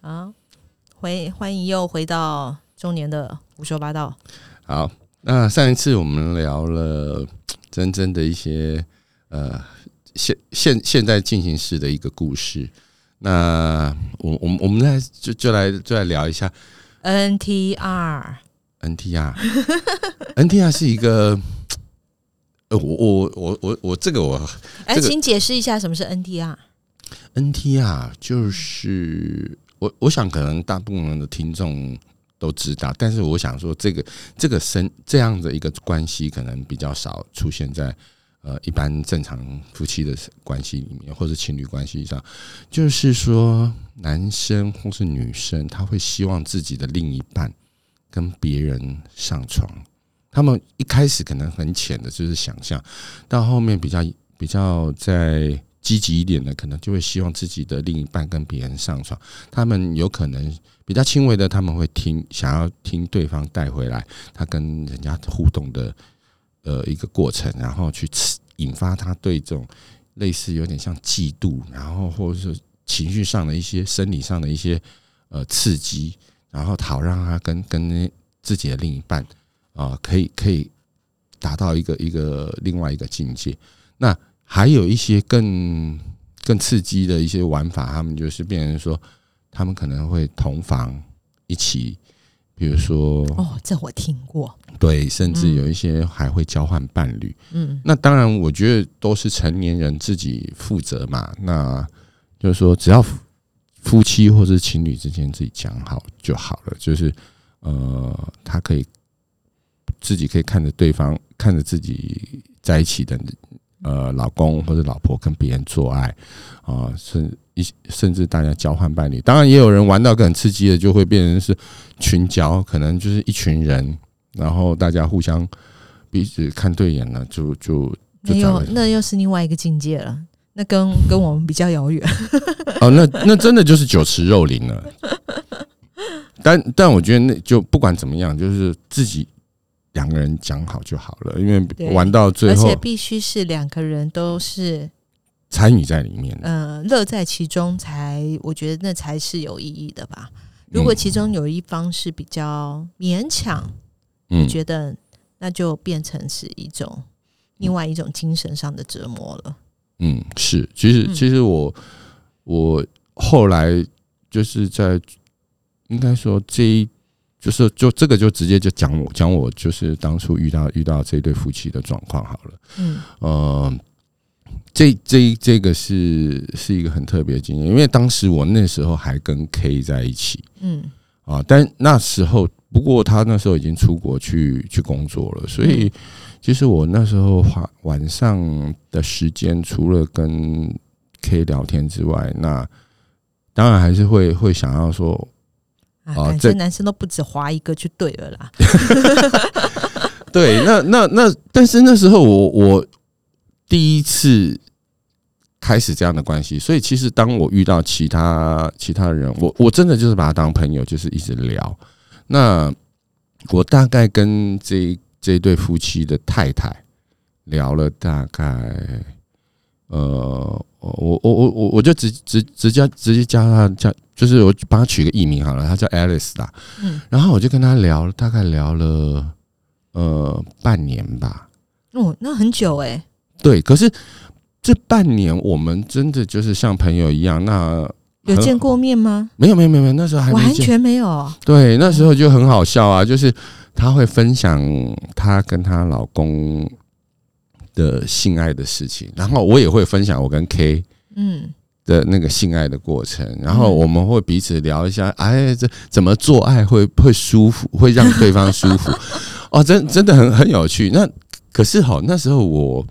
啊，回欢迎又回到中年的胡说八道。好，那上一次我们聊了真真的一些呃现现现在进行式的一个故事。那我我们我们来就就来就来聊一下 NTR。NTR。NTR 是一个呃，我我我我我这个我哎，这个请解释一下什么是 NTR。NTR 就是我我想可能大部分的听众都知道，但是我想说这个这个生这样的一个关系可能比较少出现在呃一般正常夫妻的关系里面，或者情侣关系上，就是说男生或是女生他会希望自己的另一半跟别人上床。他们一开始可能很浅的，就是想象，到后面比较比较在积极一点的，可能就会希望自己的另一半跟别人上床。他们有可能比较轻微的，他们会听想要听对方带回来他跟人家互动的呃一个过程，然后去刺引发他对这种类似有点像嫉妒，然后或者是情绪上的一些生理上的一些呃刺激，然后好让他跟跟自己的另一半啊、可以可以达到一个一个另外一个境界。那还有一些更更刺激的一些玩法，他们就是变成说，他们可能会同房一起，比如说哦，这我听过。对，甚至嗯有一些还会交换伴侣。嗯那当然，我觉得都是成年人自己负责嘛。那就是说，只要夫夫妻或是情侣之间自己讲好就好了。就是呃，他可以自己可以看着对方，看着自己在一起的呃老公或者老婆跟别人做爱啊，甚一甚至大家交换伴侣。当然，也有人玩到更刺激的，就会变成是群交，可能就是一群人，然后大家互相彼此看对眼了，就就那就找了又那又是另外一个境界了，那跟跟我们比较遥远。哦，那那真的就是酒池肉林了。但但我觉得那就不管怎么样，就是自己两个人讲好就好了，因为玩到最后而且必须是两个人都是参与在里面。呃乐在其中才，我觉得那才是有意义的吧。如果嗯其中有一方是比较勉强，嗯我觉得那就变成是一种另外一种精神上的折磨了。嗯，是，其实嗯其实我我后来就是在应该说这一就是就这个就直接就讲我讲我就是当初遇到遇到这对夫妻的状况好了。嗯。呃，这这这个是是一个很特别的经验，因为当时我那时候还跟 K 在一起嗯。啊，但那时候不过他那时候已经出国去去工作了，所以其实我那时候花晚上的时间，除了跟 K 聊天之外，那当然还是会会想要说，啊，觉男生都不止划一个就对了啦。对，那那那，但是那时候我我第一次开始这样的关系，所以其实当我遇到其他其他人，我我真的就是把他当朋友，就是一直聊。那我大概跟这这一对夫妻的太太聊了大概，呃，我我我我我就直直直接直接叫他叫，就是我帮他取个艺名好了，他叫 Alice 啦。嗯，然后我就跟他聊，大概聊了呃半年吧。哦，那很久哎、对，可是这半年我们真的就是像朋友一样。那有见过面吗？没有没有没有没有，那时候还。完全没有。对，那时候就很好笑啊，就是她会分享她跟她老公的性爱的事情，然后我也会分享我跟 K 嗯的那个性爱的过程，然后我们会彼此聊一下，哎，这怎么做爱会会舒服，会让对方舒服，哦，真真的很很有趣。那可是哈，那时候我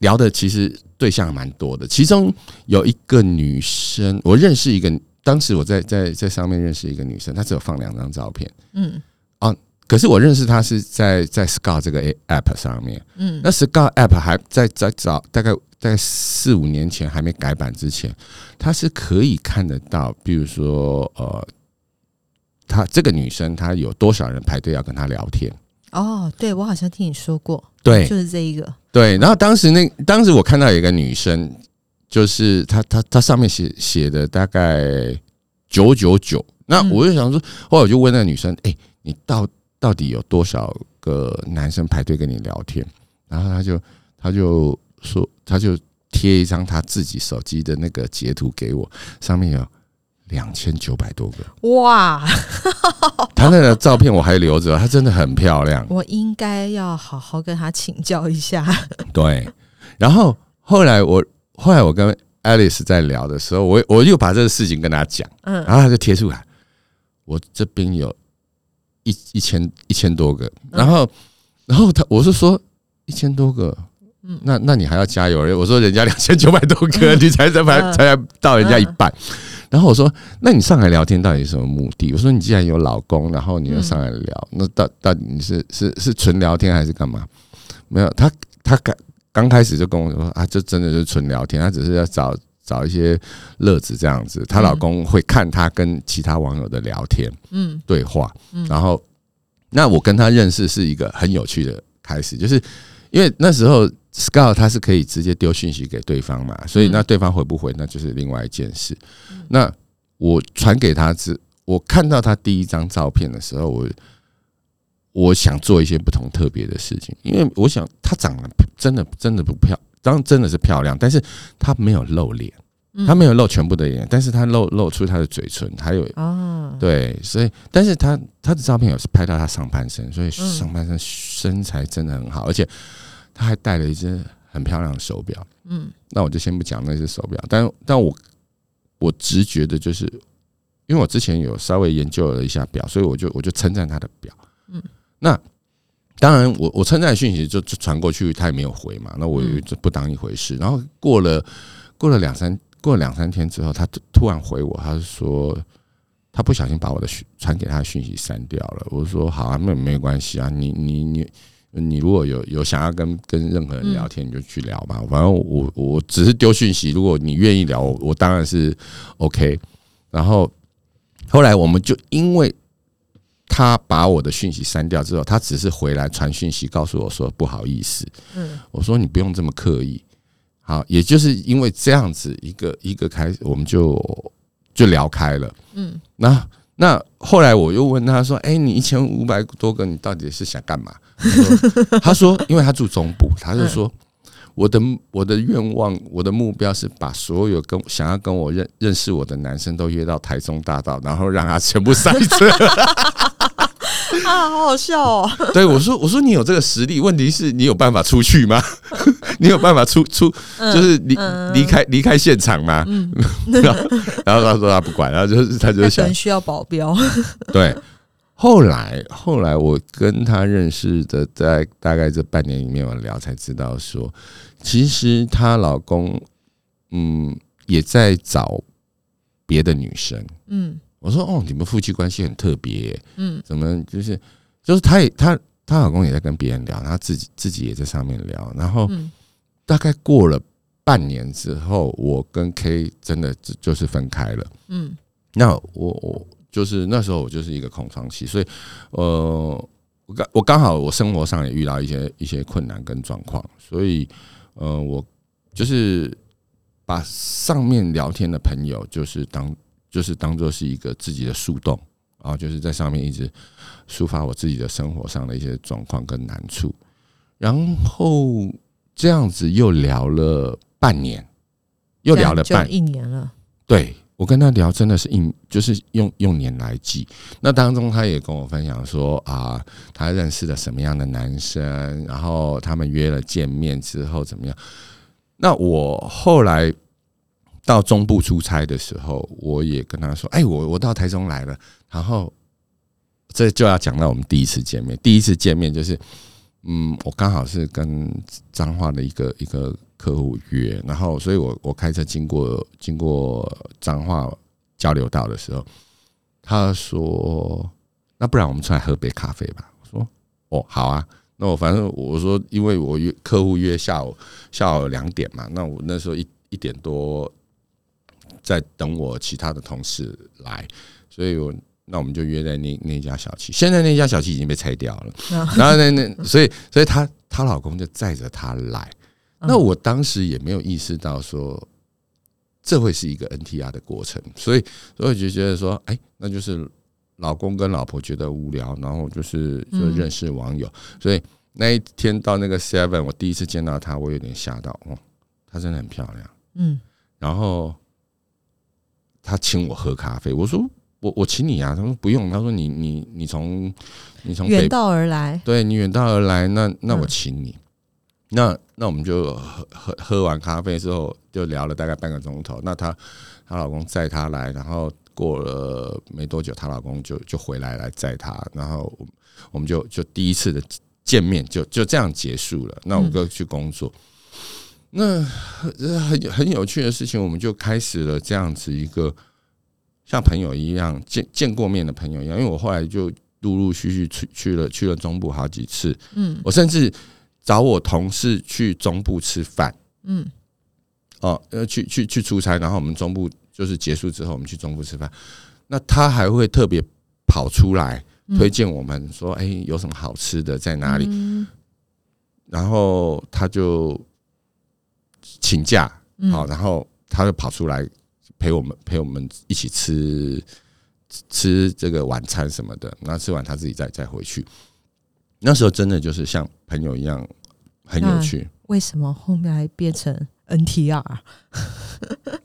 聊的其实对象蛮多的，其中有一个女生，我认识一个，当时我在在在上面认识一个女生，她只有放两张照片，嗯可是我认识他是在在 Scout 这个 app 上面，嗯那 Scout App 还在在早大概大概四五年前还没改版之前，它是可以看得到，比如说呃，她这个女生她有多少人排队要跟她聊天？哦，对我好像听你说过，对就是这一个。对，然后当时那当时我看到有一个女生，就是她她她上面写写的大概九九九。那我就想说，后来我就问那个女生，哎，你到到底有多少个男生排队跟你聊天？然后他就他就说，他就贴一张他自己手机的那个截图给我，上面有两千九百多个。哇！他那个照片我还留着，他真的很漂亮。我应该要好好跟他请教一下。对，然后后来我后来我跟 Alice 在聊的时候，我我又把这个事情跟他讲，嗯，然后他就贴出来，我这边有一一千一千多个，然后然后他我是说一千多个，嗯，那那你还要加油，我说人家两千九百多个，你才才才才到人家一半。然后我说：“那你上来聊天到底什么目的？”我说：“你既然有老公，然后你又上来聊，那到到底你是是是纯聊天还是干嘛？”没有，他他刚刚开始就跟我说：“啊，这真的是纯聊天，他只是要找找一些乐子这样子。”她老公会看她跟其他网友的聊天，嗯，对话，然后那我跟她认识是一个很有趣的开始，就是因为那时候。Scout 他是可以直接丢讯息给对方嘛，所以那对方回不回那就是另外一件事。那我传给他之，我看到他第一张照片的时候，我我想做一些不同特别的事情，因为我想她长得真的真的不漂，当然真的是漂亮，但是她没有露脸，她没有露全部的脸，但是她露露出她的嘴唇，还有哦，对，所以但是她她的照片有是拍到她上半身，所以上半身身材真的很好，而且。她还戴了一只很漂亮的手表，嗯，那我就先不讲那只手表，但但我我直觉的就是，因为我之前有稍微研究了一下表，所以我就我就称赞她的表，嗯，那当然我我称赞讯息就就传过去，他也没有回嘛，那我就不当一回事。然后过了过了两三过了两三天之后，他突然回我，他是说他不小心把我的讯传给他的讯息删掉了。我说好啊，那没关系啊，你你你。你如果有有想要跟跟任何人聊天，你就去聊吧。反正我我只是丢讯息，如果你愿意聊，我当然是 OK。然后后来我们就因为他把我的讯息删掉之后，他只是回来传讯息告诉我说不好意思。嗯，我说你不用这么刻意。好，也就是因为这样子一个一个开始，我们就就聊开了。嗯，那。那后来我又问他说：“哎，你一千五百多个，你到底是想干嘛？”他说：“ 因为他住中部，他就说我的我的愿望，我的目标是把所有跟想要跟我认认识我的男生都约到台中大道，然后让他全部塞车。” 啊，好好笑哦！对我说：“我说你有这个实力，问题是你有办法出去吗？你有办法出出，就是离离开离开现场吗？”然后然后他说他不管，然后就是他就想需要保镖。对，后来后来我跟他认识的，在大概这半年里面我聊才知道说，其实她老公嗯也在找别的女生。嗯。我说哦，你们夫妻关系很特别，嗯，怎么就是就是她也她她老公也在跟别人聊，她自己自己也在上面聊，然后大概过了半年之后，我跟 K 真的就是分开了，嗯，那我我就是那时候我就是一个空窗期，所以呃，我刚我刚好我生活上也遇到一些一些困难跟状况，所以呃，我就是把上面聊天的朋友就是当。就是当做是一个自己的树洞啊，就是在上面一直抒发我自己的生活上的一些状况跟难处，然后这样子又聊了半年，又聊了半一年了。对我跟他聊真的是一就是用用年来记。那当中他也跟我分享说啊，他认识了什么样的男生，然后他们约了见面之后怎么样？那我后来。到中部出差的时候，我也跟他说：“哎，我我到台中来了。”然后这就要讲到我们第一次见面。第一次见面就是，嗯，我刚好是跟彰化的一个一个客户约，然后所以我我开车经过经过彰化交流道的时候，他说：“那不然我们出来喝杯咖啡吧？”我说：“哦，好啊。”那我反正我说，因为我约客户约下午下午两点嘛，那我那时候一一点多。在等我其他的同事来，所以我那我们就约在那那家小七。现在那家小七已经被拆掉了，然后那那所以所以她她老公就载着她来。那我当时也没有意识到说，这会是一个 NTR 的过程，所以所以我就觉得说，哎，那就是老公跟老婆觉得无聊，然后就是就认识网友，所以那一天到那个 Seven，我第一次见到她，我有点吓到哦，她真的很漂亮，嗯，然后她请我喝咖啡，我说我我请你啊，他说不用，他说你你你从你从远道而来，对你远道而来，那那我嗯请你。那那我们就喝喝喝完咖啡之后，就聊了大概半个钟头。那她她老公载她来，然后过了没多久，她老公就就回来来载她，然后我们我们就就第一次的见面就就这样结束了。那我就去工作。那很很很有趣的事情，我们就开始了这样子一个像朋友一样见见过面的朋友一样。因为我后来就陆陆续续去去了去了中部好几次，嗯。我甚至找我同事去中部吃饭嗯。哦，呃，去去去出差，然后我们中部就是结束之后，我们去中部吃饭，那他还会特别跑出来嗯。推荐我们说，哎、有什么好吃的在哪里？嗯。然后他就请假，嗯好，然后他就跑出来陪我们陪我们一起吃吃这个晚餐什么的。那吃完他自己再再回去。那时候真的就是像朋友一样，很有趣为什么后面还变成 NTR？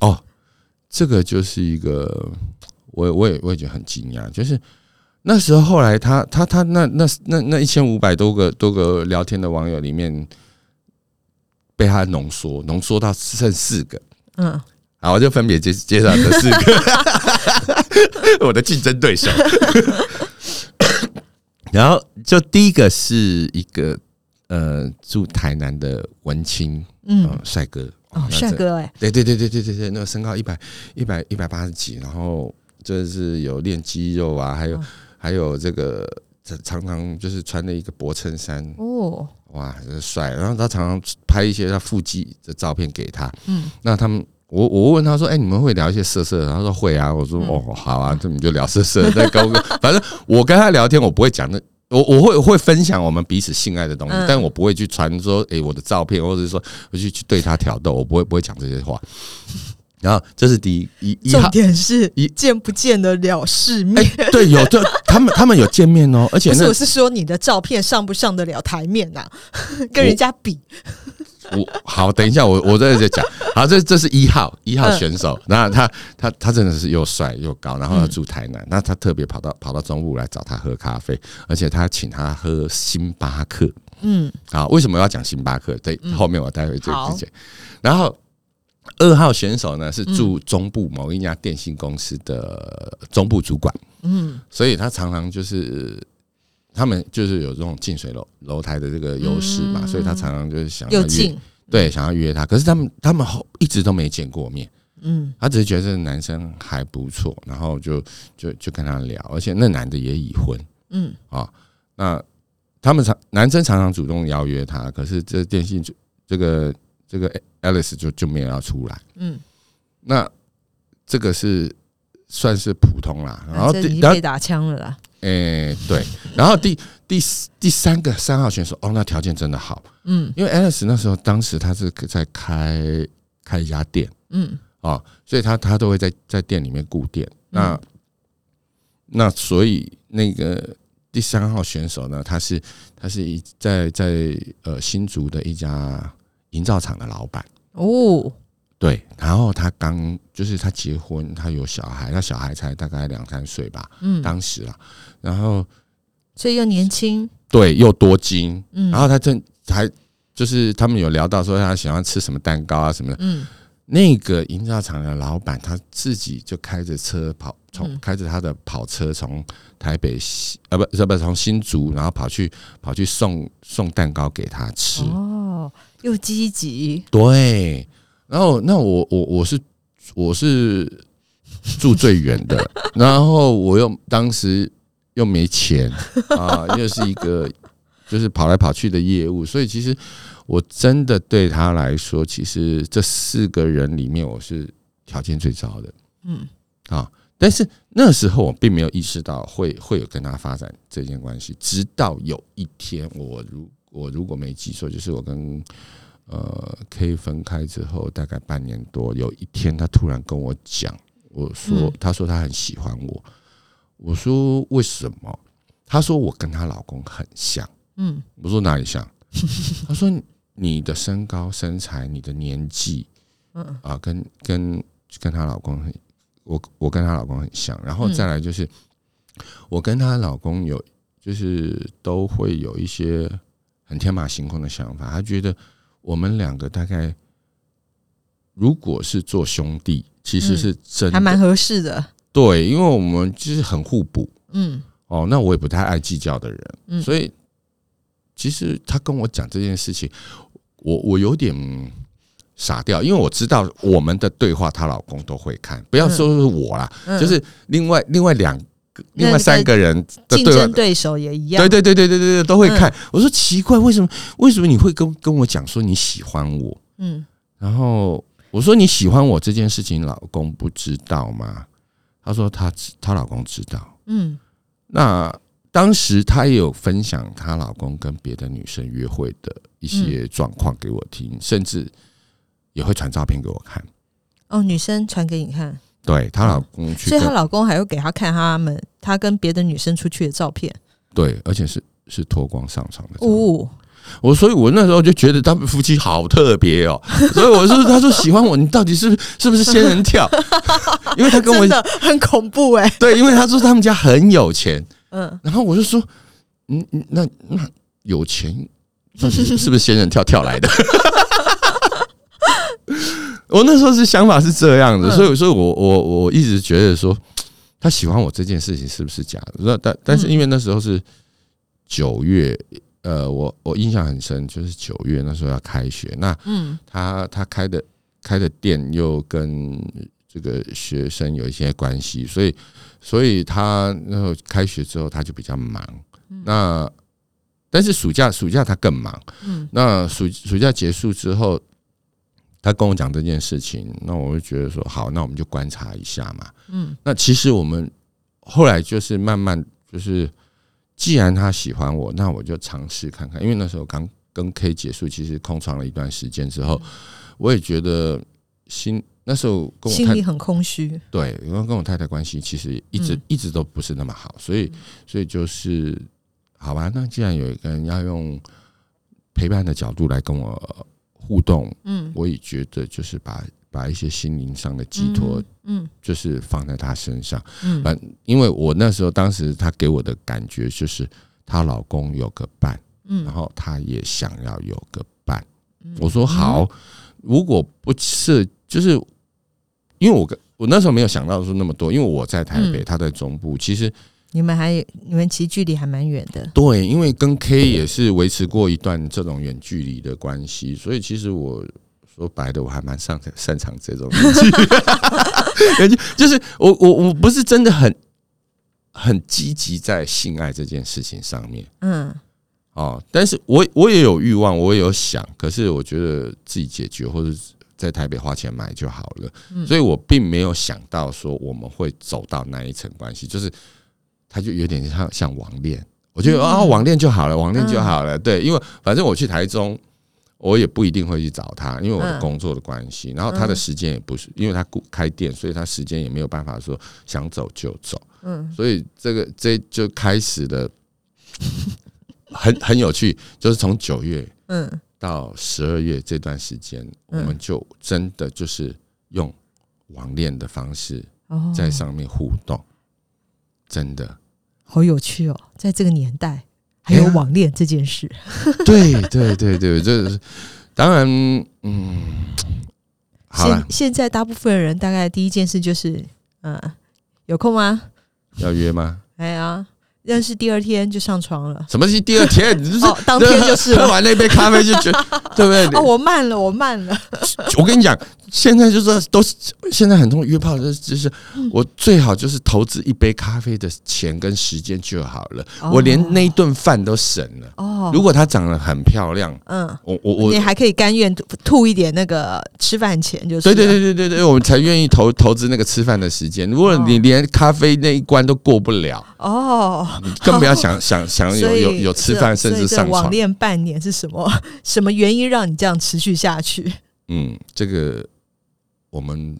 哦。这个就是一个，我我也我也觉得很惊讶，就是那时候后来他他他那那那那一千五百多个多个聊天的网友里面，被他浓缩浓缩到剩四个。嗯。好，我就分别介介绍这四个。我的竞争对手。然后就第一个是一个呃住台南的文青，嗯、嗯，帅哥。哦，帅，哥哎，对对对对对对对，那个身高一百一百一百八十几，然后就是有练肌肉啊，还有、哦还有这个常常就是穿的一个薄衬衫，哦，哇，真帅。然后他常常拍一些他腹肌的照片给他，嗯那他们，我我问他说：“哎、你们会聊一些色色的？”他说：“会啊。”我说：“嗯哦，好啊，这你就聊色色的。再高哥，反正我跟他聊天，我不会讲那，我我会会分享我们彼此性爱的东西，嗯但我不会去传说，哎、我的照片，或者是说我去去对他挑逗，我不会不会讲这些话。然后这是第一一一重号，点是一见不见得了世哎、面。对，有这他们 他们有见面哦，而且不是，我是说你的照片上不上得了台面呐、跟人家比，我好，等一下，我我在这讲。好，这这是一号一号选手，那他他他真的是又帅又高，然后他住台南，那他特别跑到跑到中部来找他喝咖啡，而且他请他喝星巴克。嗯啊，为什么要讲星巴克？对，后面我待会就好直接。然后二号选手呢是住中部某一家电信公司的中部主管，嗯。所以他常常就是。他们就是有这种近水楼楼台的这个优势嘛，嗯。所以他常常就是想要约，对，想要约他，可是他们他们后一直都没见过面，嗯。他只是觉得这个男生还不错，然后就就就跟他聊，而且那男的也已婚。嗯。啊，那他们常男生常常主动邀约他，可是这电信主这个这个 Alice 就就没有要出来，嗯，那这个是算是普通啦，然后第然后经被打枪了啦。诶、对，然后第第第三个三号选手哦，那条件真的好，嗯因为 Alice 那时候当时他是在开开一家店。嗯哦，所以他他都会在在店里面顾店。那、嗯那所以那个第三号选手呢，他是他是一在在呃新竹的一家营造厂的老板。哦，对，然后他刚就是他结婚，他有小孩，他小孩才大概两三岁吧，嗯，当时啊，然后所以又年轻，对又多金，嗯，然后他正还就是他们有聊到说他喜欢吃什么蛋糕啊什么的，嗯。那个营造厂的老板他自己就开着车跑，从嗯。开着他的跑车从台北西呃不是不是从新竹，然后跑去跑去送送蛋糕给他吃。哦，又积极，对，然后那我我我是我是住最远的，然后我又当时又没钱啊，又是一个就是跑来跑去的业务，所以其实我真的对他来说，其实这四个人里面我是条件最糟的嗯啊。但是那时候我并没有意识到会会有跟他发展这件关系，直到有一天我如我如果没记错，就是我跟呃，K 分开之后大概半年多，有一天他突然跟我讲，我说嗯他说他很喜欢我，我说为什么？他说我跟她老公很像。嗯我说哪里像？他说你的身高、身材、你的年纪，嗯啊，跟跟跟她老公很，我我跟她老公很像。然后再来就是，我跟她老公有就是都会有一些很天马行空的想法。他觉得我们两个大概如果是做兄弟，其实是真的、还蛮合适的。对，因为我们就是很互补。嗯哦，那我也不太爱计较的人，嗯所以其实他跟我讲这件事情，我我有点傻掉，因为我知道我们的对话她老公都会看，不要说是我啦，嗯，就是另外另外两个、另外三个人的竞争，对手也一样。对对对对对对对都会看。嗯我说奇怪，为什么为什么你会跟跟我讲说你喜欢我？嗯然后我说你喜欢我这件事情，老公不知道吗？她说她知她老公知道。嗯那当时她也有分享她老公跟别的女生约会的一些状况给我听，甚至也会传照片给我看。哦，女生传给你看，对她老公去所以她老公还会给她看他们她跟别的女生出去的照片。对，而且是是脱光上床的。哦，我所以，我那时候就觉得他们夫妻好特别哦。所以我说，他说喜欢我，你到底是不是是不是仙人跳？因为他跟我很恐怖哎。对，因为他说他们家很有钱，嗯，然后我就说，嗯，嗯那那有钱，是不是仙人跳跳来的？我那时候是想法是这样的，嗯所以所以我我我一直觉得说，他喜欢我这件事情是不是假的？那但但是因为那时候是九月，呃，我我印象很深，就是九月那时候要开学，那嗯他他开的开的店又跟这个学生有一些关系，所以所以他那时候开学之后他就比较忙。那但是暑假暑假他更忙。嗯那暑暑假结束之后，他跟我讲这件事情，那我就觉得说好，那我们就观察一下嘛。嗯那其实我们后来就是慢慢就是，既然他喜欢我，那我就尝试看看。因为那时候刚跟 K 结束，其实空窗了一段时间之后，我也觉得心那时候跟我太心里很空虚。对，因为跟我太太关系其实一直、嗯一直都不是那么好，所以所以就是好吧，那既然有一个人要用陪伴的角度来跟我互动，嗯，我也觉得就是把把一些心灵上的寄托，嗯就是放在他身上。嗯。反因为我那时候当时她给我的感觉就是她老公有个伴，嗯。然后她也想要有个伴。嗯。我说好，如果不是就是因为我跟我那时候没有想到说那么多，因为我在台北，嗯。她在中部，其实你们还你们其实距离还蛮远的。对，因为跟 K 也是维持过一段这种远距离的关系，所以其实我说白的，我还蛮擅擅长这种远距离，就是我我我不是真的很很积极在性爱这件事情上面。嗯。哦，但是我我也有欲望，我也有想，可是我觉得自己解决或者在台北花钱买就好了，嗯。所以我并没有想到说我们会走到那一层关系，就是它就有点像像网恋，我觉得嗯。啊网恋就好了，网恋就好了，对，因为反正我去台中。我也不一定会去找他，因为我的嗯。工作的关系，然后他的时间也不是，因为他顾开店，所以他时间也没有办法说想走就走。嗯。所以这个这就开始了，很很有趣，就是从九月嗯。到十二月这段时间，我嗯。们就真的就是用网恋的方式哦，在上面互动，真的，好有趣哦，在这个年代还有网恋这件事。对对对对，这是当然，嗯，好了现，现在大部分人大概第一件事就是，嗯，有空吗？要约吗？哎呀，认识第二天就上床了。什么是第二天？你就是哦，当天就是喝。完那杯咖啡就觉得，对不对？哦，我慢了，我慢了。我跟你讲，现在就是都是现在很多约炮的，就是我最好就是投资一杯咖啡的钱跟时间就好了，我连那一顿饭都省了。哦，如果她长得很漂亮，嗯，我我我，你还可以甘愿吐一点那个吃饭钱，就是对对对对对对，我们才愿意投投资那个吃饭的时间。如果你连咖啡那一关都过不了，哦，更不要想 想想有有有吃饭，甚至上床。网恋半年是什么 什么原因让你这样持续下去？嗯，这个。我们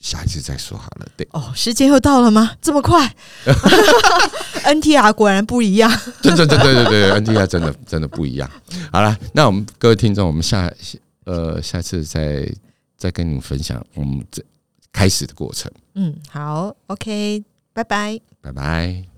下一次再说好了。对哦，时间又到了吗？这么快？NTR 果然不一样。对对对对对对，NTR 真的真的不一样。好了，那我们各位听众，我们下呃下次再再跟你们分享我们这开始的过程。嗯，好，OK，拜拜，拜拜。